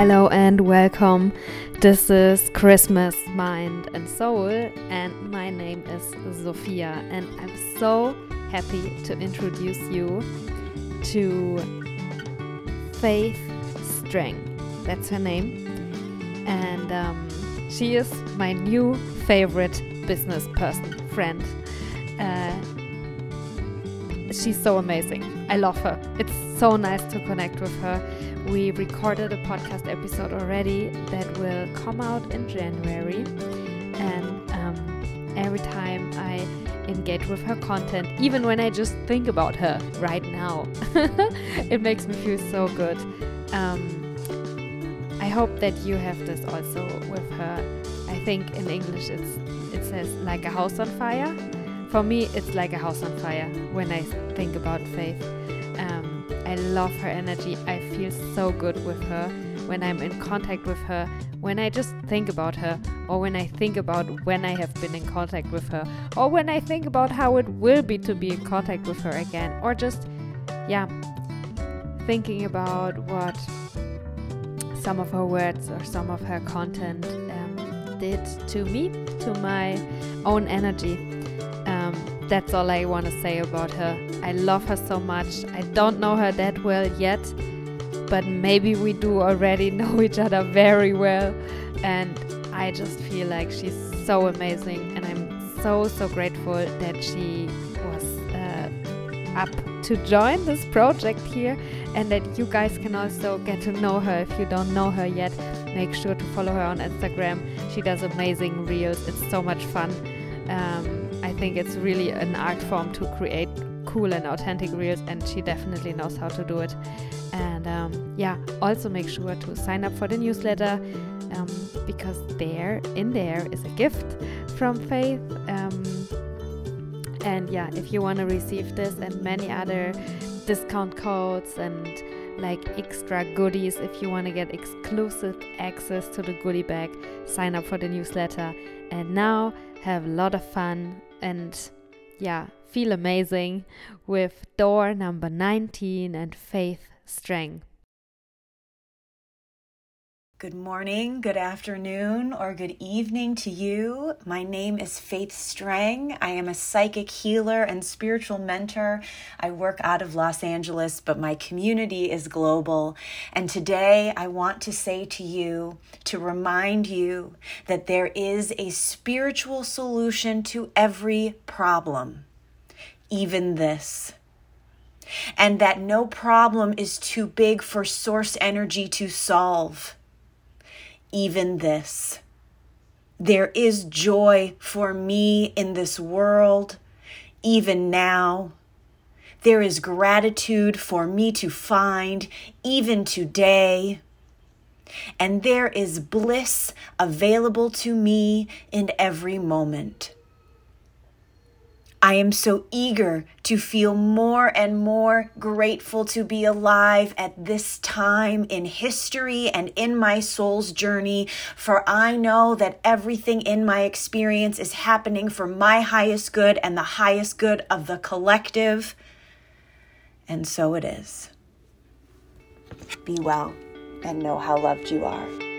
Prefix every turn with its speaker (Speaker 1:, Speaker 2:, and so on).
Speaker 1: Hello and welcome. This is Christmas Mind and Soul, and my name is Sophia, and I'm so happy to introduce you to Faith Strang. That's her name, and um, she is my new favorite business person friend. Uh, she's so amazing. I love her. It's so nice to connect with her we recorded a podcast episode already that will come out in January. And um, every time I engage with her content, even when I just think about her right now, it makes me feel so good. Um, I hope that you have this also with her. I think in English it's it says like a house on fire. For me, it's like a house on fire when I think about faith. Um, I love her energy. I feel so good with her when I'm in contact with her, when I just think about her, or when I think about when I have been in contact with her, or when I think about how it will be to be in contact with her again, or just, yeah, thinking about what some of her words or some of her content um, did to me, to my own energy. That's all I want to say about her. I love her so much. I don't know her that well yet, but maybe we do already know each other very well. And I just feel like she's so amazing, and I'm so, so grateful that she was uh, up to join this project here, and that you guys can also get to know her if you don't know her yet. Make sure to follow her on Instagram. She does amazing reels, it's so much fun. Um, I think it's really an art form to create cool and authentic reels, and she definitely knows how to do it. And um, yeah, also make sure to sign up for the newsletter um, because there, in there, is a gift from Faith. Um, and yeah, if you want to receive this and many other discount codes and like extra goodies, if you want to get exclusive access to the goodie bag, sign up for the newsletter. And now have a lot of fun and yeah, feel amazing with door number 19 and Faith Strang.
Speaker 2: Good morning, good afternoon, or good evening to you. My name is Faith Strang. I am a psychic healer and spiritual mentor. I work out of Los Angeles, but my community is global. And today I want to say to you, to remind you that there is a spiritual solution to every problem, even this and that no problem is too big for source energy to solve even this. There is joy for me in this world, even now. There is gratitude for me to find, even today. And there is bliss available to me in every moment. I am so eager to feel more and more grateful to be alive at this time in history and in my soul's journey, for I know that everything in my experience is happening for my highest good and the highest good of the collective. And so it is. Be well and know how loved you are.